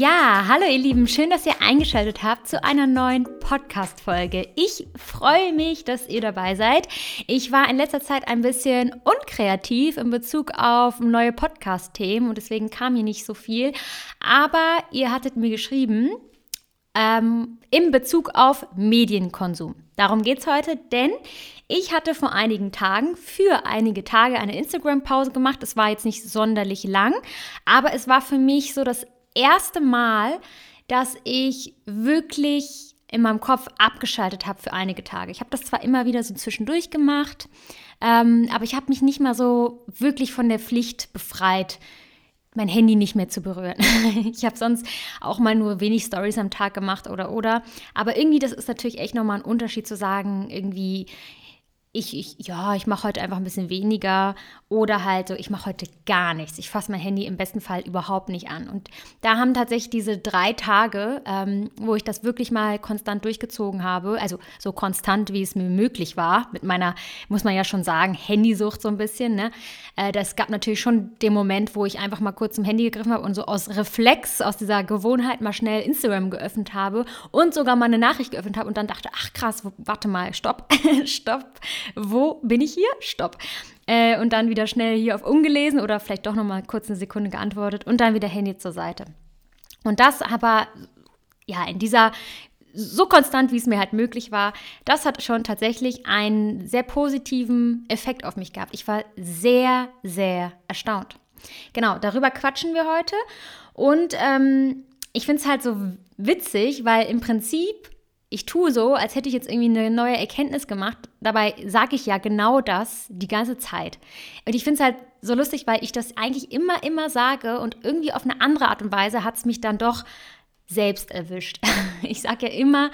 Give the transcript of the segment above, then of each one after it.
Ja, hallo ihr Lieben, schön, dass ihr eingeschaltet habt zu einer neuen Podcast-Folge. Ich freue mich, dass ihr dabei seid. Ich war in letzter Zeit ein bisschen unkreativ in Bezug auf neue Podcast-Themen und deswegen kam hier nicht so viel. Aber ihr hattet mir geschrieben, ähm, in Bezug auf Medienkonsum. Darum geht es heute, denn ich hatte vor einigen Tagen für einige Tage eine Instagram-Pause gemacht. Es war jetzt nicht sonderlich lang, aber es war für mich so das erste Mal, dass ich wirklich in meinem Kopf abgeschaltet habe für einige Tage. Ich habe das zwar immer wieder so zwischendurch gemacht, ähm, aber ich habe mich nicht mal so wirklich von der Pflicht befreit, mein Handy nicht mehr zu berühren. ich habe sonst auch mal nur wenig Stories am Tag gemacht oder oder. Aber irgendwie, das ist natürlich echt nochmal ein Unterschied zu sagen, irgendwie, ich, ich, ja, ich mache heute einfach ein bisschen weniger oder halt so, ich mache heute gar nichts. Ich fasse mein Handy im besten Fall überhaupt nicht an. Und da haben tatsächlich diese drei Tage, ähm, wo ich das wirklich mal konstant durchgezogen habe, also so konstant, wie es mir möglich war, mit meiner, muss man ja schon sagen, Handysucht so ein bisschen. Ne? Äh, das gab natürlich schon den Moment, wo ich einfach mal kurz zum Handy gegriffen habe und so aus Reflex, aus dieser Gewohnheit mal schnell Instagram geöffnet habe und sogar mal eine Nachricht geöffnet habe und dann dachte, ach krass, warte mal, stopp, stopp wo bin ich hier? Stopp. Äh, und dann wieder schnell hier auf ungelesen oder vielleicht doch nochmal kurz eine Sekunde geantwortet und dann wieder Handy zur Seite. Und das aber, ja, in dieser so konstant, wie es mir halt möglich war, das hat schon tatsächlich einen sehr positiven Effekt auf mich gehabt. Ich war sehr, sehr erstaunt. Genau, darüber quatschen wir heute. Und ähm, ich finde es halt so witzig, weil im Prinzip ich tue so, als hätte ich jetzt irgendwie eine neue Erkenntnis gemacht. Dabei sage ich ja genau das die ganze Zeit. Und ich finde es halt so lustig, weil ich das eigentlich immer, immer sage und irgendwie auf eine andere Art und Weise hat es mich dann doch selbst erwischt. Ich sage ja immer,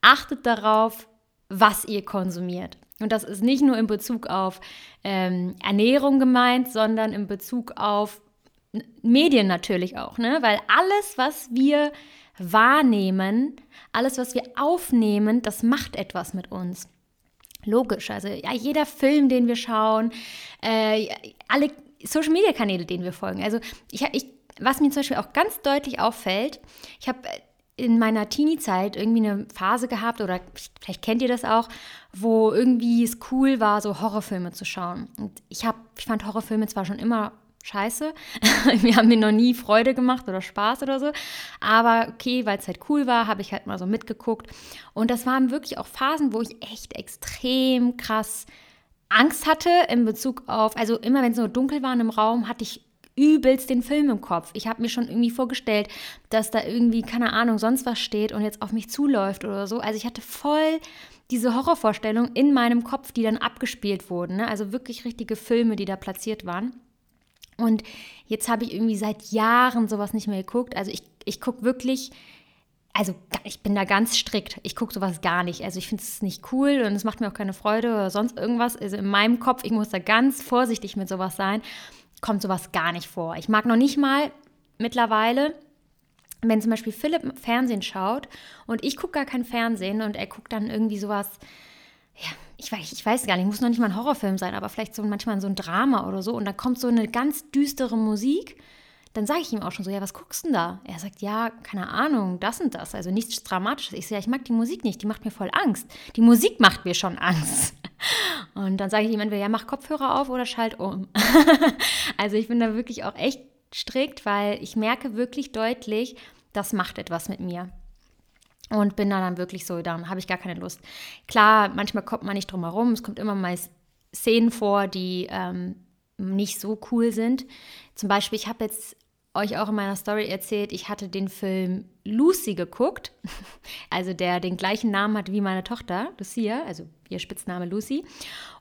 achtet darauf, was ihr konsumiert. Und das ist nicht nur in Bezug auf ähm, Ernährung gemeint, sondern in Bezug auf Medien natürlich auch, ne? Weil alles, was wir wahrnehmen, alles, was wir aufnehmen, das macht etwas mit uns. Logisch, also ja, jeder Film, den wir schauen, äh, alle Social Media Kanäle, denen wir folgen. Also ich, ich, was mir zum Beispiel auch ganz deutlich auffällt, ich habe in meiner Teenie-Zeit irgendwie eine Phase gehabt, oder vielleicht kennt ihr das auch, wo irgendwie es cool war, so Horrorfilme zu schauen. Und ich, hab, ich fand Horrorfilme zwar schon immer scheiße. Wir haben mir noch nie Freude gemacht oder Spaß oder so. Aber okay, weil es halt cool war, habe ich halt mal so mitgeguckt. Und das waren wirklich auch Phasen, wo ich echt extrem krass Angst hatte in Bezug auf, also immer wenn es so dunkel war im Raum, hatte ich übelst den Film im Kopf. Ich habe mir schon irgendwie vorgestellt, dass da irgendwie, keine Ahnung, sonst was steht und jetzt auf mich zuläuft oder so. Also ich hatte voll diese Horrorvorstellung in meinem Kopf, die dann abgespielt wurden. Ne? Also wirklich richtige Filme, die da platziert waren. Und jetzt habe ich irgendwie seit Jahren sowas nicht mehr geguckt. Also ich, ich gucke wirklich, also ich bin da ganz strikt. Ich gucke sowas gar nicht. Also ich finde es nicht cool und es macht mir auch keine Freude oder sonst irgendwas. Also in meinem Kopf, ich muss da ganz vorsichtig mit sowas sein, kommt sowas gar nicht vor. Ich mag noch nicht mal mittlerweile, wenn zum Beispiel Philipp Fernsehen schaut und ich gucke gar kein Fernsehen und er guckt dann irgendwie sowas, ja, ich weiß, ich weiß gar nicht, muss noch nicht mal ein Horrorfilm sein, aber vielleicht so manchmal so ein Drama oder so und dann kommt so eine ganz düstere Musik, dann sage ich ihm auch schon so, ja, was guckst du denn da? Er sagt, ja, keine Ahnung, das und das, also nichts Dramatisches. Ich sage, ja, ich mag die Musik nicht, die macht mir voll Angst. Die Musik macht mir schon Angst. Und dann sage ich ihm entweder, ja, mach Kopfhörer auf oder schalt um. also ich bin da wirklich auch echt strikt, weil ich merke wirklich deutlich, das macht etwas mit mir. Und bin da dann wirklich so, dann habe ich gar keine Lust. Klar, manchmal kommt man nicht drum herum. Es kommt immer mal Szenen vor, die ähm, nicht so cool sind. Zum Beispiel, ich habe jetzt euch auch in meiner Story erzählt, ich hatte den Film Lucy geguckt, also der den gleichen Namen hat wie meine Tochter, Lucia, also ihr Spitzname Lucy.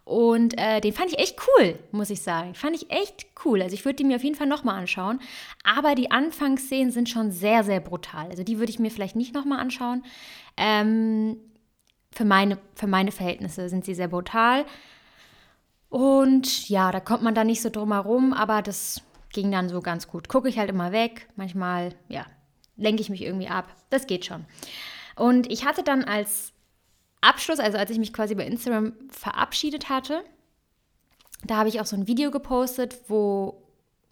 Und äh, den fand ich echt cool, muss ich sagen. Fand ich echt cool. Also ich würde die mir auf jeden Fall nochmal anschauen. Aber die Anfangsszenen sind schon sehr, sehr brutal. Also die würde ich mir vielleicht nicht nochmal anschauen. Ähm, für, meine, für meine Verhältnisse sind sie sehr brutal. Und ja, da kommt man da nicht so drum herum, aber das ging dann so ganz gut. Gucke ich halt immer weg. Manchmal, ja, lenke ich mich irgendwie ab. Das geht schon. Und ich hatte dann als Abschluss, also als ich mich quasi bei Instagram verabschiedet hatte, da habe ich auch so ein Video gepostet, wo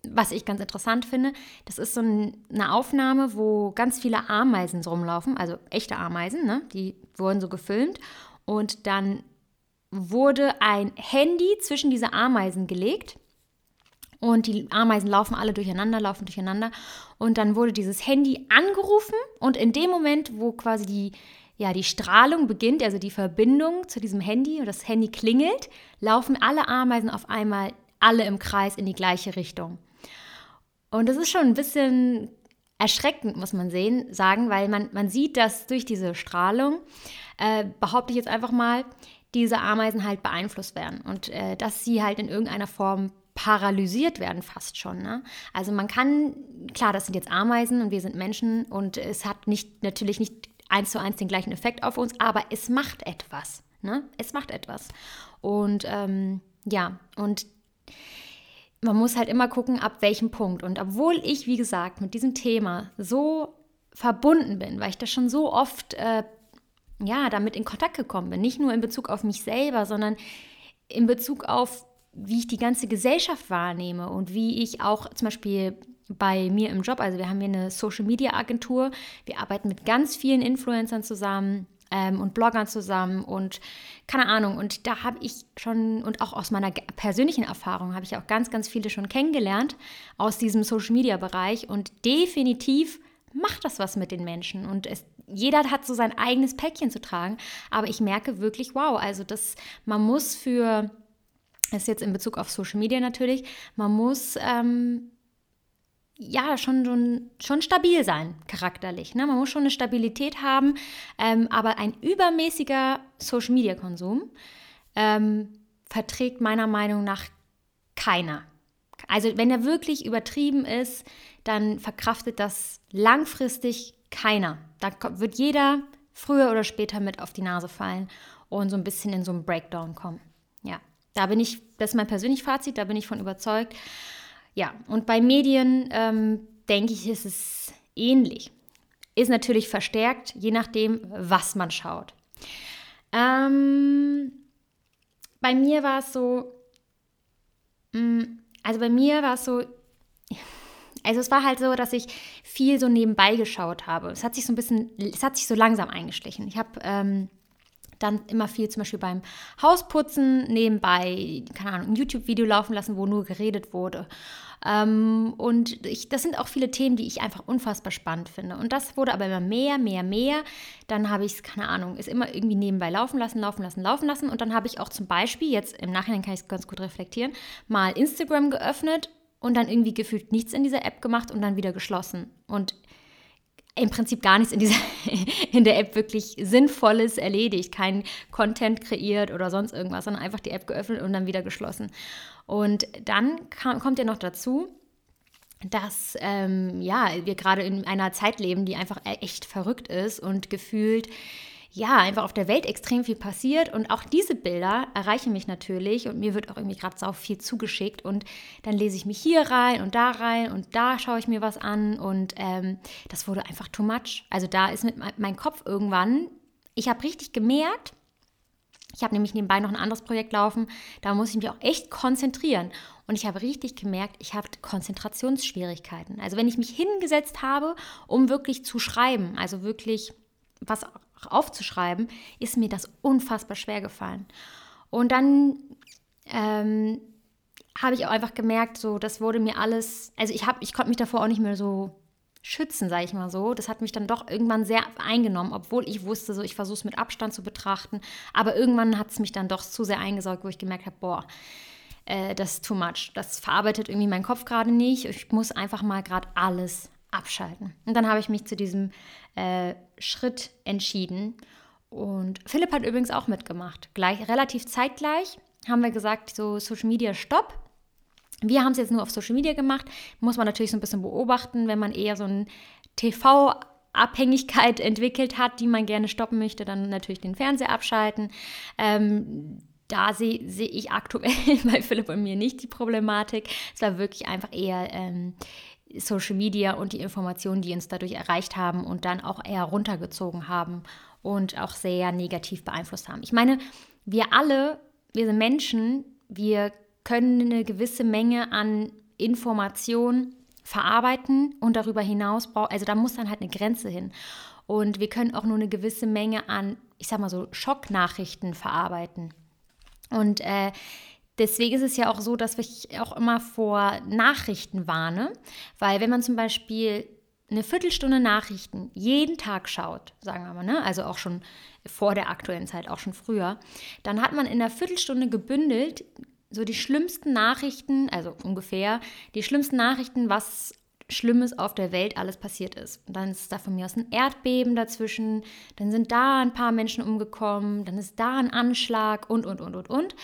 was ich ganz interessant finde, das ist so eine Aufnahme, wo ganz viele Ameisen rumlaufen, also echte Ameisen, ne? die wurden so gefilmt. Und dann wurde ein Handy zwischen diese Ameisen gelegt. Und die Ameisen laufen alle durcheinander, laufen durcheinander. Und dann wurde dieses Handy angerufen. Und in dem Moment, wo quasi die ja, die Strahlung beginnt, also die Verbindung zu diesem Handy und das Handy klingelt, laufen alle Ameisen auf einmal alle im Kreis in die gleiche Richtung. Und das ist schon ein bisschen erschreckend, muss man sehen, sagen, weil man, man sieht, dass durch diese Strahlung, äh, behaupte ich jetzt einfach mal, diese Ameisen halt beeinflusst werden und äh, dass sie halt in irgendeiner Form paralysiert werden fast schon. Ne? Also man kann, klar, das sind jetzt Ameisen und wir sind Menschen und es hat nicht, natürlich nicht eins zu eins den gleichen Effekt auf uns, aber es macht etwas. Ne? Es macht etwas. Und ähm, ja, und man muss halt immer gucken, ab welchem Punkt. Und obwohl ich, wie gesagt, mit diesem Thema so verbunden bin, weil ich das schon so oft äh, ja, damit in Kontakt gekommen bin, nicht nur in Bezug auf mich selber, sondern in Bezug auf, wie ich die ganze Gesellschaft wahrnehme und wie ich auch zum Beispiel bei mir im Job, also wir haben hier eine Social Media Agentur, wir arbeiten mit ganz vielen Influencern zusammen, ähm, und Bloggern zusammen und keine Ahnung. Und da habe ich schon, und auch aus meiner persönlichen Erfahrung, habe ich auch ganz, ganz viele schon kennengelernt aus diesem Social-Media-Bereich. Und definitiv macht das was mit den Menschen. Und es, jeder hat so sein eigenes Päckchen zu tragen. Aber ich merke wirklich, wow, also das, man muss für, das ist jetzt in Bezug auf Social Media natürlich, man muss ähm, ja, schon, schon, schon stabil sein, charakterlich. Ne? Man muss schon eine Stabilität haben, ähm, aber ein übermäßiger Social-Media-Konsum ähm, verträgt meiner Meinung nach keiner. Also wenn er wirklich übertrieben ist, dann verkraftet das langfristig keiner. Da wird jeder früher oder später mit auf die Nase fallen und so ein bisschen in so einen Breakdown kommen. Ja, da bin ich, das ist mein persönliches Fazit, da bin ich von überzeugt. Ja, und bei Medien ähm, denke ich, ist es ähnlich. Ist natürlich verstärkt, je nachdem, was man schaut. Ähm, bei mir war es so, mh, mm, also bei mir war es so, also es war halt so, dass ich viel so nebenbei geschaut habe. Es hat sich so ein bisschen, es hat sich so langsam eingeschlichen. Ich habe ähm, dann immer viel zum Beispiel beim Hausputzen nebenbei, keine Ahnung, ein YouTube-Video laufen lassen, wo nur geredet wurde. Ähm, und ich, das sind auch viele Themen, die ich einfach unfassbar spannend finde. Und das wurde aber immer mehr, mehr, mehr. Dann habe ich es, keine Ahnung, ist immer irgendwie nebenbei laufen lassen, laufen lassen, laufen lassen. Und dann habe ich auch zum Beispiel, jetzt im Nachhinein kann ich es ganz gut reflektieren, mal Instagram geöffnet und dann irgendwie gefühlt nichts in dieser App gemacht und dann wieder geschlossen. Und im Prinzip gar nichts in, dieser, in der App wirklich Sinnvolles erledigt, kein Content kreiert oder sonst irgendwas, sondern einfach die App geöffnet und dann wieder geschlossen. Und dann kam, kommt ja noch dazu, dass ähm, ja, wir gerade in einer Zeit leben, die einfach echt verrückt ist und gefühlt ja, einfach auf der Welt extrem viel passiert und auch diese Bilder erreichen mich natürlich und mir wird auch irgendwie gerade sau viel zugeschickt und dann lese ich mich hier rein und da rein und da schaue ich mir was an und ähm, das wurde einfach too much. Also da ist mit mein Kopf irgendwann, ich habe richtig gemerkt, ich habe nämlich nebenbei noch ein anderes Projekt laufen, da muss ich mich auch echt konzentrieren. Und ich habe richtig gemerkt, ich habe Konzentrationsschwierigkeiten. Also wenn ich mich hingesetzt habe, um wirklich zu schreiben, also wirklich was aufzuschreiben, ist mir das unfassbar schwer gefallen. Und dann ähm, habe ich auch einfach gemerkt, so, das wurde mir alles, also ich, ich konnte mich davor auch nicht mehr so schützen, sage ich mal so. Das hat mich dann doch irgendwann sehr eingenommen, obwohl ich wusste, so ich versuche es mit Abstand zu betrachten. Aber irgendwann hat es mich dann doch zu sehr eingesaugt, wo ich gemerkt habe, boah, äh, das ist too much. Das verarbeitet irgendwie mein Kopf gerade nicht. Ich muss einfach mal gerade alles abschalten. Und dann habe ich mich zu diesem äh, Schritt entschieden. Und Philipp hat übrigens auch mitgemacht. Gleich, relativ zeitgleich haben wir gesagt, so Social Media Stopp. Wir haben es jetzt nur auf Social Media gemacht. Muss man natürlich so ein bisschen beobachten, wenn man eher so ein TV Abhängigkeit entwickelt hat, die man gerne stoppen möchte, dann natürlich den Fernseher abschalten. Ähm, da sehe seh ich aktuell bei Philipp und mir nicht die Problematik. Es war wirklich einfach eher ähm, Social Media und die Informationen, die uns dadurch erreicht haben und dann auch eher runtergezogen haben und auch sehr negativ beeinflusst haben. Ich meine, wir alle, wir sind Menschen, wir können eine gewisse Menge an Information verarbeiten und darüber hinaus braucht, also da muss dann halt eine Grenze hin. Und wir können auch nur eine gewisse Menge an, ich sag mal so, Schocknachrichten verarbeiten. Und äh, deswegen ist es ja auch so, dass ich auch immer vor Nachrichten warne, weil wenn man zum Beispiel eine Viertelstunde Nachrichten jeden Tag schaut, sagen wir mal, ne? also auch schon vor der aktuellen Zeit, auch schon früher, dann hat man in der Viertelstunde gebündelt so die schlimmsten Nachrichten, also ungefähr die schlimmsten Nachrichten, was Schlimmes auf der Welt alles passiert ist. Und dann ist da von mir aus ein Erdbeben dazwischen, dann sind da ein paar Menschen umgekommen, dann ist da ein Anschlag und, und, und, und, und.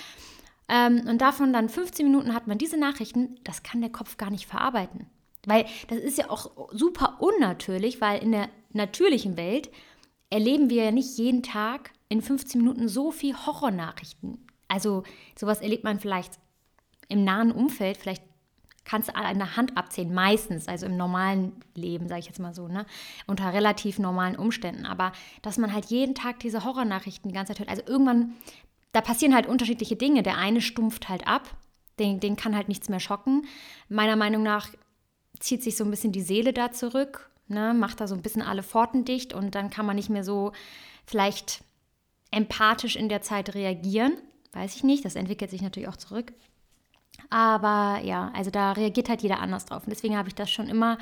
Ähm, und davon dann 15 Minuten hat man diese Nachrichten, das kann der Kopf gar nicht verarbeiten. Weil das ist ja auch super unnatürlich, weil in der natürlichen Welt erleben wir ja nicht jeden Tag in 15 Minuten so viel Horrornachrichten. Also sowas erlebt man vielleicht im nahen Umfeld, vielleicht kannst du an einer Hand abzählen, meistens, also im normalen Leben, sage ich jetzt mal so, ne? unter relativ normalen Umständen. Aber dass man halt jeden Tag diese Horrornachrichten die ganze Zeit hört, also irgendwann, da passieren halt unterschiedliche Dinge. Der eine stumpft halt ab, den, den kann halt nichts mehr schocken. Meiner Meinung nach zieht sich so ein bisschen die Seele da zurück, ne? macht da so ein bisschen alle Pforten dicht und dann kann man nicht mehr so vielleicht empathisch in der Zeit reagieren. Weiß ich nicht, das entwickelt sich natürlich auch zurück. Aber ja, also da reagiert halt jeder anders drauf. Und deswegen habe ich das schon immer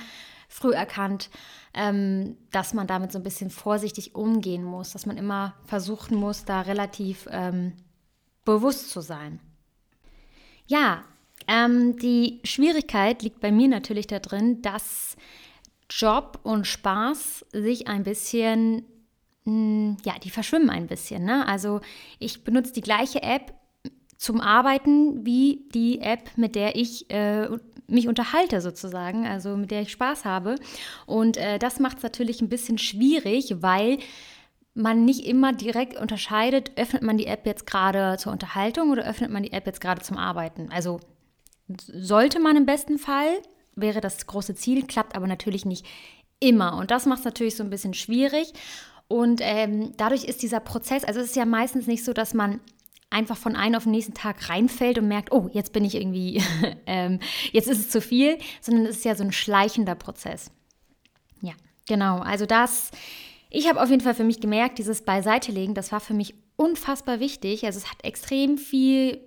früh erkannt, ähm, dass man damit so ein bisschen vorsichtig umgehen muss, dass man immer versuchen muss, da relativ ähm, bewusst zu sein. Ja, ähm, die Schwierigkeit liegt bei mir natürlich darin, dass Job und Spaß sich ein bisschen, mh, hm, ja, die verschwimmen ein bisschen. Ne? Also ich benutze die gleiche App zum Arbeiten wie die App, mit der ich äh, mich unterhalte sozusagen, also mit der ich Spaß habe. Und äh, das macht es natürlich ein bisschen schwierig, weil man nicht immer direkt unterscheidet, öffnet man die App jetzt gerade zur Unterhaltung oder öffnet man die App jetzt gerade zum Arbeiten. Also sollte man im besten Fall, wäre das große Ziel, klappt aber natürlich nicht immer. Und das macht es natürlich so ein bisschen schwierig. Und ähm, dadurch ist dieser Prozess, also es ist ja meistens nicht so, dass man einfach von einem auf den nächsten Tag reinfällt und merkt, oh, jetzt bin ich irgendwie, ähm, jetzt ist es zu viel, sondern es ist ja so ein schleichender Prozess. Ja, genau. Also das, ich habe auf jeden Fall für mich gemerkt, dieses Beiseitelegen, das war für mich unfassbar wichtig. Also es hat extrem viel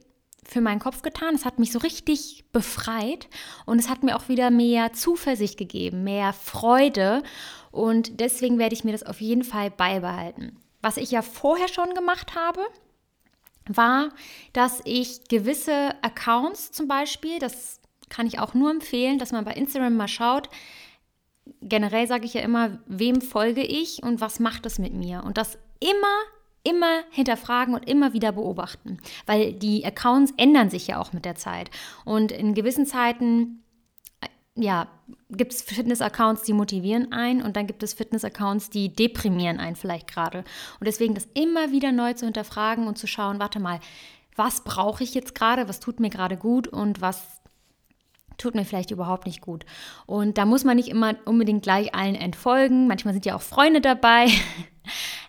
für meinen Kopf getan. Es hat mich so richtig befreit und es hat mir auch wieder mehr Zuversicht gegeben, mehr Freude und deswegen werde ich mir das auf jeden Fall beibehalten. Was ich ja vorher schon gemacht habe, war, dass ich gewisse Accounts zum Beispiel, das kann ich auch nur empfehlen, dass man bei Instagram mal schaut. Generell sage ich ja immer, wem folge ich und was macht es mit mir? Und das immer, immer hinterfragen und immer wieder beobachten, weil die Accounts ändern sich ja auch mit der Zeit. Und in gewissen Zeiten ja, gibt es Fitness-Accounts, die motivieren einen und dann gibt es Fitness-Accounts, die deprimieren einen vielleicht gerade. Und deswegen das immer wieder neu zu hinterfragen und zu schauen, warte mal, was brauche ich jetzt gerade, was tut mir gerade gut und was tut mir vielleicht überhaupt nicht gut. Und da muss man nicht immer unbedingt gleich allen entfolgen. Manchmal sind ja auch Freunde dabei.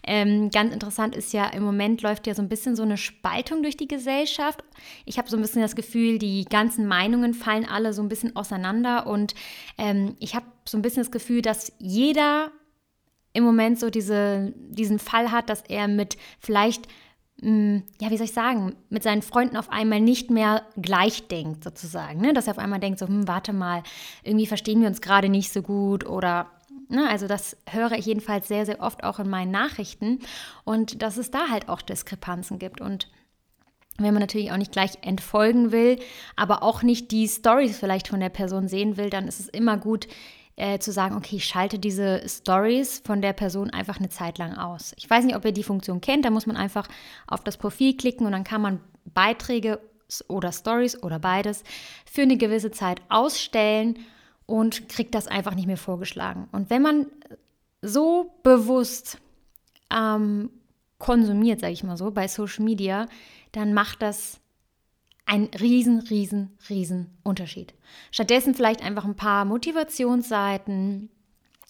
ähm, ganz interessant ist ja, im Moment läuft ja so ein bisschen so eine Spaltung durch die Gesellschaft. Ich habe so ein bisschen das Gefühl, die ganzen Meinungen fallen alle so ein bisschen auseinander. Und ähm, ich habe so ein bisschen das Gefühl, dass jeder im Moment so diese, diesen Fall hat, dass er mit vielleicht Mm, ja, wie soll ich sagen, mit seinen Freunden auf einmal nicht mehr gleich denkt, sozusagen. Ne? Dass er auf einmal denkt, so, hm, warte mal, irgendwie verstehen wir uns gerade nicht so gut oder. Ne? Also, das höre ich jedenfalls sehr, sehr oft auch in meinen Nachrichten und dass es da halt auch Diskrepanzen gibt. Und wenn man natürlich auch nicht gleich entfolgen will, aber auch nicht die Stories vielleicht von der Person sehen will, dann ist es immer gut, äh, zu sagen, okay, ich schalte diese Stories von der Person einfach eine Zeit lang aus. Ich weiß nicht, ob ihr die Funktion kennt, da muss man einfach auf das Profil klicken und dann kann man Beiträge oder Stories oder beides für eine gewisse Zeit ausstellen und kriegt das einfach nicht mehr vorgeschlagen. Und wenn man so bewusst ähm, konsumiert, sage ich mal so, bei Social Media, dann macht das ein riesen, riesen, riesen Unterschied. Stattdessen vielleicht einfach ein paar Motivationsseiten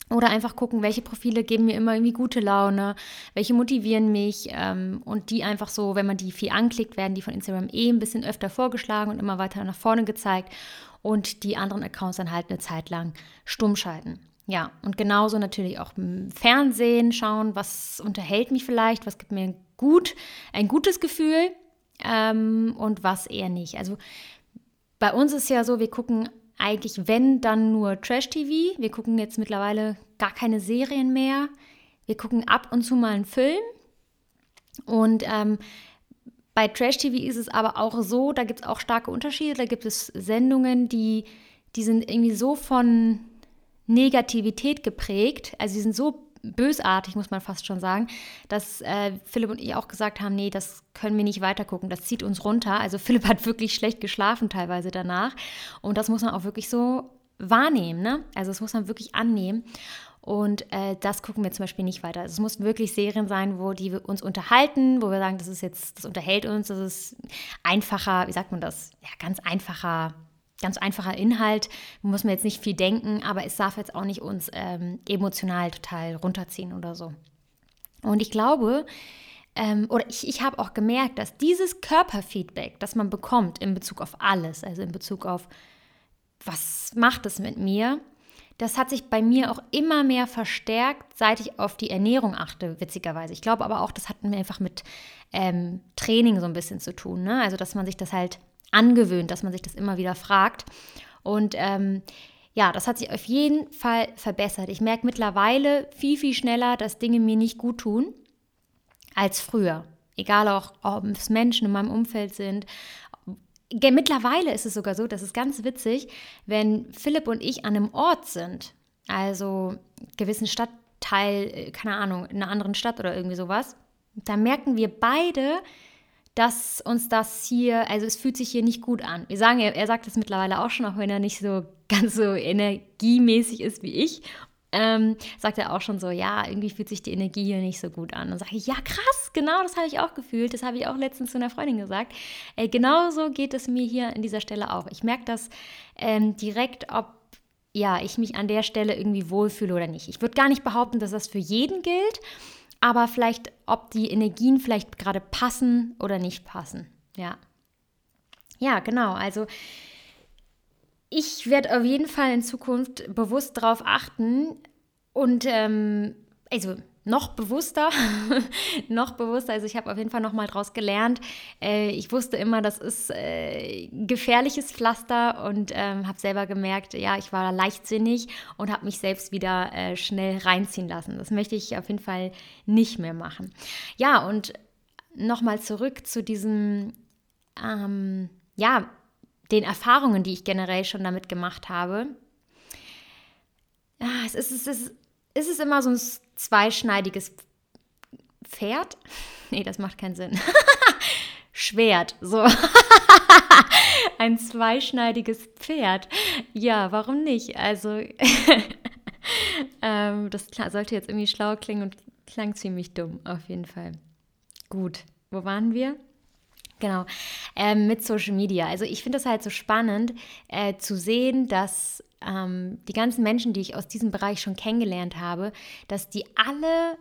oder einfach gucken, welche Profile geben mir immer irgendwie gute Laune, welche motivieren mich ähm, und die einfach so, wenn man die viel anklickt, werden die von Instagram eh ein bisschen öfter vorgeschlagen und immer weiter nach vorne gezeigt. Und die anderen Accounts dann halt eine Zeit lang stumm schalten. Ja, und genauso natürlich auch im Fernsehen schauen, was unterhält mich vielleicht, was gibt mir gut, ein gutes Gefühl ähm, und was eher nicht. Also bei uns ist ja so, wir gucken eigentlich, wenn, dann nur Trash-TV. Wir gucken jetzt mittlerweile gar keine Serien mehr. Wir gucken ab und zu mal einen Film. Und ähm, bei Trash-TV ist es aber auch so, da gibt es auch starke Unterschiede. Da gibt es Sendungen, die, die sind irgendwie so von Negativität geprägt. Also sie sind so bösartig, muss man fast schon sagen, dass äh, Philipp und ich auch gesagt haben, nee, das können wir nicht weitergucken, das zieht uns runter. Also Philipp hat wirklich schlecht geschlafen teilweise danach und das muss man auch wirklich so wahrnehmen, ne? Also das muss man wirklich annehmen. Und äh, das gucken wir zum Beispiel nicht weiter. Also es muss wirklich Serien sein, wo die uns unterhalten, wo wir sagen, das ist jetzt, das unterhält uns, das ist einfacher, wie sagt man das? Ja, ganz einfacher ganz einfacher Inhalt, muss man jetzt nicht viel denken, aber es darf jetzt auch nicht uns ähm, emotional total runterziehen oder so. Und ich glaube, ähm, oder ich, ich habe auch gemerkt, dass dieses Körperfeedback, das man bekommt in Bezug auf alles, also in Bezug auf, was macht es mit mir, das hat sich bei mir auch immer mehr verstärkt, seit ich auf die Ernährung achte, witzigerweise. Ich glaube aber auch, das hat einfach mit ähm, Training so ein bisschen zu tun. Ne? Also, dass man sich das halt angewöhnt, dass man sich das immer wieder fragt. Und ähm, ja, das hat sich auf jeden Fall verbessert. Ich merke mittlerweile viel, viel schneller, dass Dinge mir nicht gut tun als früher. Egal auch, ob es Menschen in meinem Umfeld sind. Mittlerweile ist es sogar so, das ist ganz witzig, wenn Philipp und ich an einem Ort sind, also gewissen Stadtteil, äh, keine Ahnung, in einer anderen Stadt oder irgendwie sowas, da merken wir beide, dass uns das hier, also es fühlt sich hier nicht gut an. Wir sagen, er, er sagt das mittlerweile auch schon, auch wenn er nicht so ganz so energiemäßig ist wie ich. Ähm, sagt er auch schon so, ja, irgendwie fühlt sich die Energie hier nicht so gut an. Und sage ich, ja, krass, genau das habe ich auch gefühlt. Das habe ich auch letztens zu einer Freundin gesagt. Äh, genauso geht es mir hier an dieser Stelle auch. Ich merke das ähm, direkt, ob ja, ich mich an der Stelle irgendwie wohlfühle oder nicht. Ich würde gar nicht behaupten, dass das für jeden gilt aber vielleicht, ob die Energien vielleicht gerade passen oder nicht passen. Ja. Ja, genau. Also ich werde auf jeden Fall in Zukunft bewusst darauf achten und ähm, also noch bewusster, noch bewusster. Also ich habe auf jeden Fall noch mal draus gelernt. Äh, ich wusste immer, das ist äh, gefährliches Pflaster und ähm, habe selber gemerkt, ja, ich war leichtsinnig und habe mich selbst wieder äh, schnell reinziehen lassen. Das möchte ich auf jeden Fall nicht mehr machen. Ja, und noch mal zurück zu diesem, ähm, ja, den Erfahrungen, die ich generell schon damit gemacht habe. Ja, es ist, es ist, es ist immer so ein zweischneidiges Pferd. Nee, das macht keinen Sinn. Schwert, so. Ein zweischneidiges Pferd. Ja, warum nicht? Also, ähm, das sollte jetzt irgendwie schlau klingen und klang ziemlich dumm, auf jeden Fall. Gut, wo waren wir? Genau, ähm, mit Social Media. Also ich finde es halt so spannend äh, zu sehen, dass ähm, die ganzen Menschen, die ich aus diesem Bereich schon kennengelernt habe, dass die alle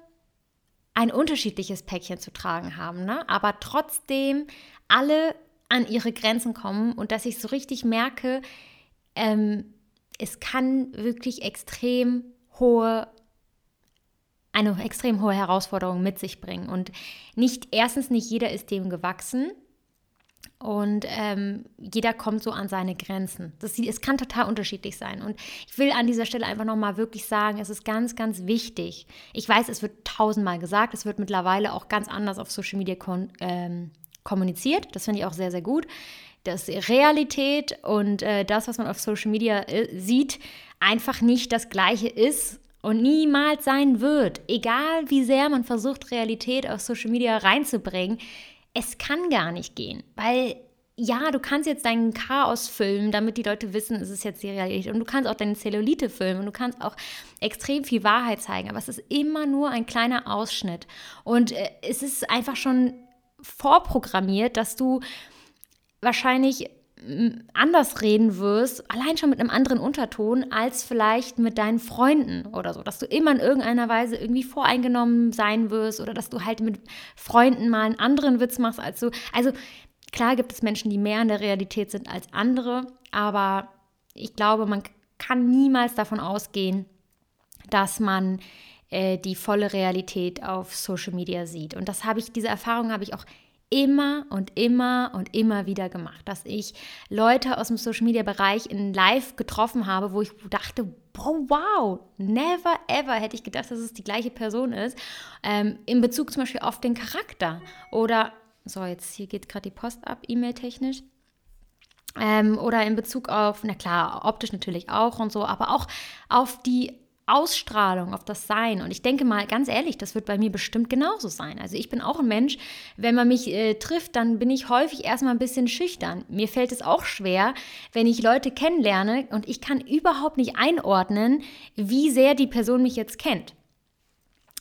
ein unterschiedliches Päckchen zu tragen haben, ne? aber trotzdem alle an ihre Grenzen kommen und dass ich so richtig merke, ähm, es kann wirklich extrem hohe eine extrem hohe Herausforderung mit sich bringen. Und nicht, erstens, nicht jeder ist dem gewachsen. Und ähm, jeder kommt so an seine Grenzen. Das, es kann total unterschiedlich sein. Und ich will an dieser Stelle einfach nochmal wirklich sagen, es ist ganz, ganz wichtig. Ich weiß, es wird tausendmal gesagt, es wird mittlerweile auch ganz anders auf Social Media ähm, kommuniziert. Das finde ich auch sehr, sehr gut. Dass Realität und äh, das, was man auf Social Media äh, sieht, einfach nicht das gleiche ist und niemals sein wird. Egal wie sehr man versucht, Realität auf Social Media reinzubringen, es kann gar nicht gehen, weil ja, du kannst jetzt deinen Chaos filmen, damit die Leute wissen, es ist jetzt die Realität. Und du kannst auch deine Zellulite filmen und du kannst auch extrem viel Wahrheit zeigen. Aber es ist immer nur ein kleiner Ausschnitt. Und äh, es ist einfach schon vorprogrammiert, dass du wahrscheinlich anders reden wirst, allein schon mit einem anderen Unterton, als vielleicht mit deinen Freunden oder so. Dass du immer in irgendeiner Weise irgendwie voreingenommen sein wirst oder dass du halt mit Freunden mal einen anderen Witz machst als du. Also klar gibt es Menschen, die mehr in der Realität sind als andere, aber ich glaube, man kann niemals davon ausgehen, dass man äh, die volle Realität auf Social Media sieht. Und das habe ich, diese Erfahrung habe ich auch immer und immer und immer wieder gemacht, dass ich Leute aus dem Social Media Bereich in Live getroffen habe, wo ich dachte, oh, wow, never ever hätte ich gedacht, dass es die gleiche Person ist, ähm, in Bezug zum Beispiel auf den Charakter oder, so, jetzt hier geht gerade die Post ab, E-Mail-technisch. Ähm, oder in Bezug auf, na klar, optisch natürlich auch und so, aber auch auf die Ausstrahlung, auf das Sein. Und ich denke mal, ganz ehrlich, das wird bei mir bestimmt genauso sein. Also ich bin auch ein Mensch, wenn man mich äh, trifft, dann bin ich häufig erstmal ein bisschen schüchtern. Mir fällt es auch schwer, wenn ich Leute kennenlerne und ich kann überhaupt nicht einordnen, wie sehr die Person mich jetzt kennt.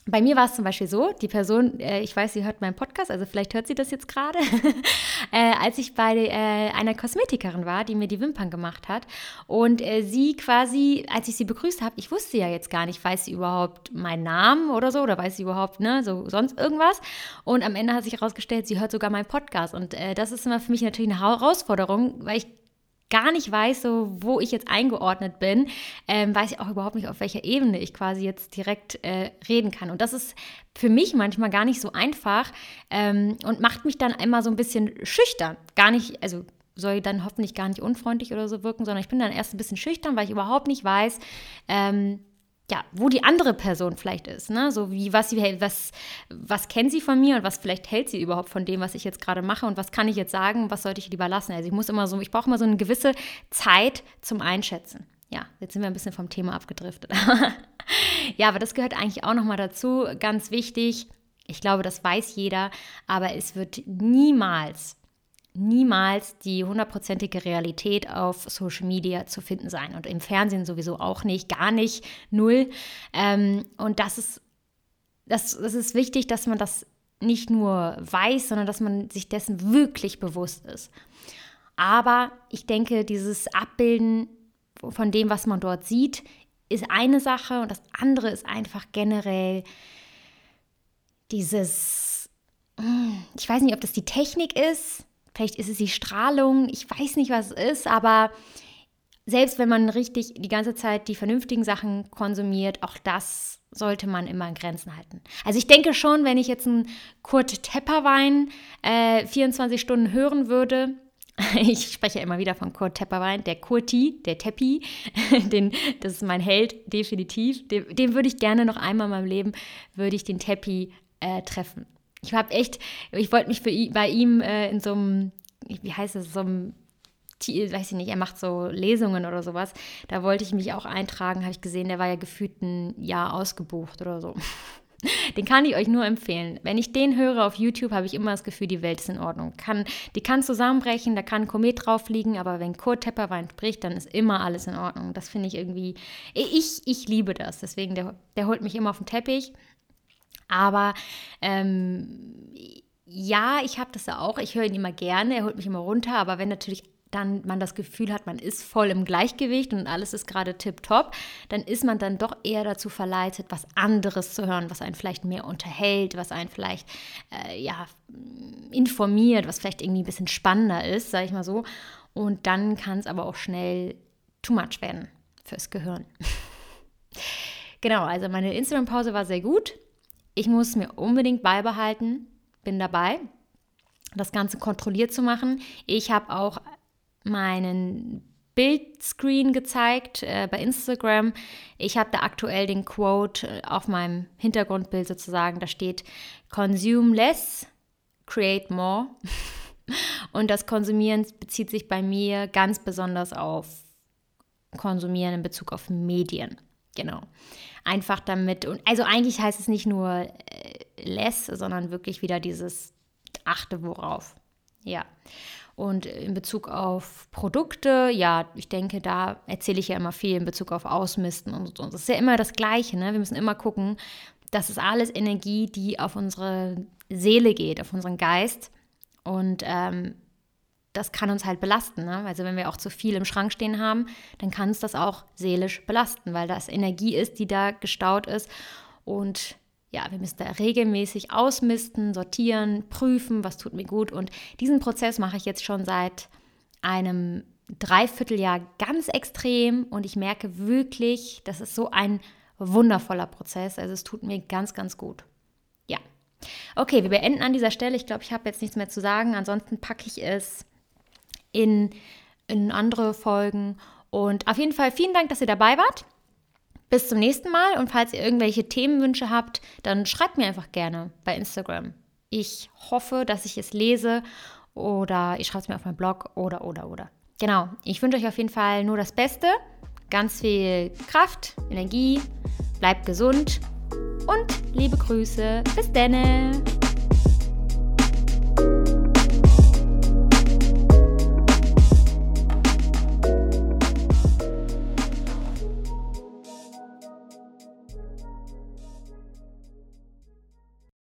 Bei mir war es zum Beispiel so, die Person, äh, ich weiß, sie hört meinen Podcast, also vielleicht hört sie das jetzt gerade, äh, als ich bei äh, einer Kosmetikerin war, die mir die Wimpern gemacht hat. Und äh, sie quasi, als ich sie begrüßt habe, ich wusste ja jetzt gar nicht, weiß sie überhaupt meinen Namen oder so oder weiß sie überhaupt, ne, so sonst irgendwas? Und am Ende hat sich herausgestellt, sie hört sogar meinen Podcast. Und äh, das ist immer für mich natürlich eine Herausforderung, weil ich gar nicht weiß, so wo ich jetzt eingeordnet bin, ähm, weiß ich auch überhaupt nicht, auf welcher Ebene ich quasi jetzt direkt äh, reden kann. Und das ist für mich manchmal gar nicht so einfach ähm, und macht mich dann immer so ein bisschen schüchtern. Gar nicht, also soll dann hoffentlich gar nicht unfreundlich oder so wirken, sondern ich bin dann erst ein bisschen schüchtern, weil ich überhaupt nicht weiß, ähm, ja, wo die andere Person vielleicht ist, ne? So wie was sie was was kennt sie von mir und was vielleicht hält sie überhaupt von dem, was ich jetzt gerade mache und was kann ich jetzt sagen, was sollte ich lieber lassen? Also ich muss immer so, ich brauche immer so eine gewisse Zeit zum Einschätzen. Ja, jetzt sind wir ein bisschen vom Thema abgedriftet. ja, aber das gehört eigentlich auch noch mal dazu, ganz wichtig. Ich glaube, das weiß jeder, aber es wird niemals niemals die hundertprozentige Realität auf Social Media zu finden sein und im Fernsehen sowieso auch nicht, gar nicht, null. Ähm, und das ist, das, das ist wichtig, dass man das nicht nur weiß, sondern dass man sich dessen wirklich bewusst ist. Aber ich denke, dieses Abbilden von dem, was man dort sieht, ist eine Sache und das andere ist einfach generell dieses, hm, ich weiß nicht, ob das die Technik ist, Vielleicht ist es die Strahlung, ich weiß nicht, was es ist, aber selbst wenn man richtig die ganze Zeit die vernünftigen Sachen konsumiert, auch das sollte man immer in Grenzen halten. Also ich denke schon, wenn ich jetzt einen Kurt Tepperwein äh, 24 Stunden hören würde, ich spreche immer wieder von Kurt Tepperwein, der Kurti, der Teppi, den, das ist mein Held, definitiv. Den, den, würde ich gerne noch einmal in meinem Leben, würde ich den Teppi äh, treffen ich habe echt, ich wollte mich für, bei ihm äh, in so einem, wie heißt es, so einem weiß ich nicht, er macht so Lesungen oder sowas. Da wollte ich mich auch eintragen, habe ich gesehen, der war ja gefühlt ein Jahr ausgebucht oder so. Den kann ich euch nur empfehlen. Wenn ich den höre auf YouTube, habe ich immer das Gefühl, die Welt ist in Ordnung. Kann, die kann zusammenbrechen, da kann ein Komet drauf fliegen, aber wenn Kurt Tepperwein spricht, dann ist immer alles in Ordnung. Das finde ich irgendwie, ich, ich liebe das. Deswegen, der, der holt mich immer auf den Teppich. Aber ähm, ja, ich habe das ja auch. Ich höre ihn immer gerne, er holt mich immer runter. Aber wenn natürlich dann man das Gefühl hat, man ist voll im Gleichgewicht und alles ist gerade tipptopp, dann ist man dann doch eher dazu verleitet, was anderes zu hören, was einen vielleicht mehr unterhält, was einen vielleicht äh, ja, informiert, was vielleicht irgendwie ein bisschen spannender ist, sage ich mal so. Und dann kann es aber auch schnell too much werden fürs Gehirn. genau, also meine Instagram-Pause war sehr gut. Ich muss mir unbedingt beibehalten, bin dabei, das Ganze kontrolliert zu machen. Ich habe auch meinen Bildscreen gezeigt äh, bei Instagram. Ich habe da aktuell den Quote äh, auf meinem Hintergrundbild sozusagen. Da steht Consume less, create more. Und das Konsumieren bezieht sich bei mir ganz besonders auf Konsumieren in Bezug auf Medien. Genau. Einfach damit, und also eigentlich heißt es nicht nur äh, less, sondern wirklich wieder dieses achte worauf. Ja. Und in Bezug auf Produkte, ja, ich denke, da erzähle ich ja immer viel in Bezug auf Ausmisten und so. Das ist ja immer das Gleiche, ne? Wir müssen immer gucken, das ist alles Energie, die auf unsere Seele geht, auf unseren Geist. Und ähm, das kann uns halt belasten. Ne? Also wenn wir auch zu viel im Schrank stehen haben, dann kann es das auch seelisch belasten, weil das Energie ist, die da gestaut ist. Und ja, wir müssen da regelmäßig ausmisten, sortieren, prüfen, was tut mir gut. Und diesen Prozess mache ich jetzt schon seit einem Dreivierteljahr ganz extrem und ich merke wirklich, das ist so ein wundervoller Prozess. Also es tut mir ganz, ganz gut. Ja. Okay, wir beenden an dieser Stelle. Ich glaube, ich habe jetzt nichts mehr zu sagen. Ansonsten packe ich es in, in andere Folgen. Und auf jeden Fall vielen Dank, dass ihr dabei wart. Bis zum nächsten Mal und falls ihr irgendwelche Themenwünsche habt, dann schreibt mir einfach gerne bei Instagram. Ich hoffe, dass ich es lese oder ich schreibe es mir auf meinem Blog oder oder oder. Genau, ich wünsche euch auf jeden Fall nur das Beste, ganz viel Kraft, Energie, bleibt gesund und liebe Grüße. Bis denne!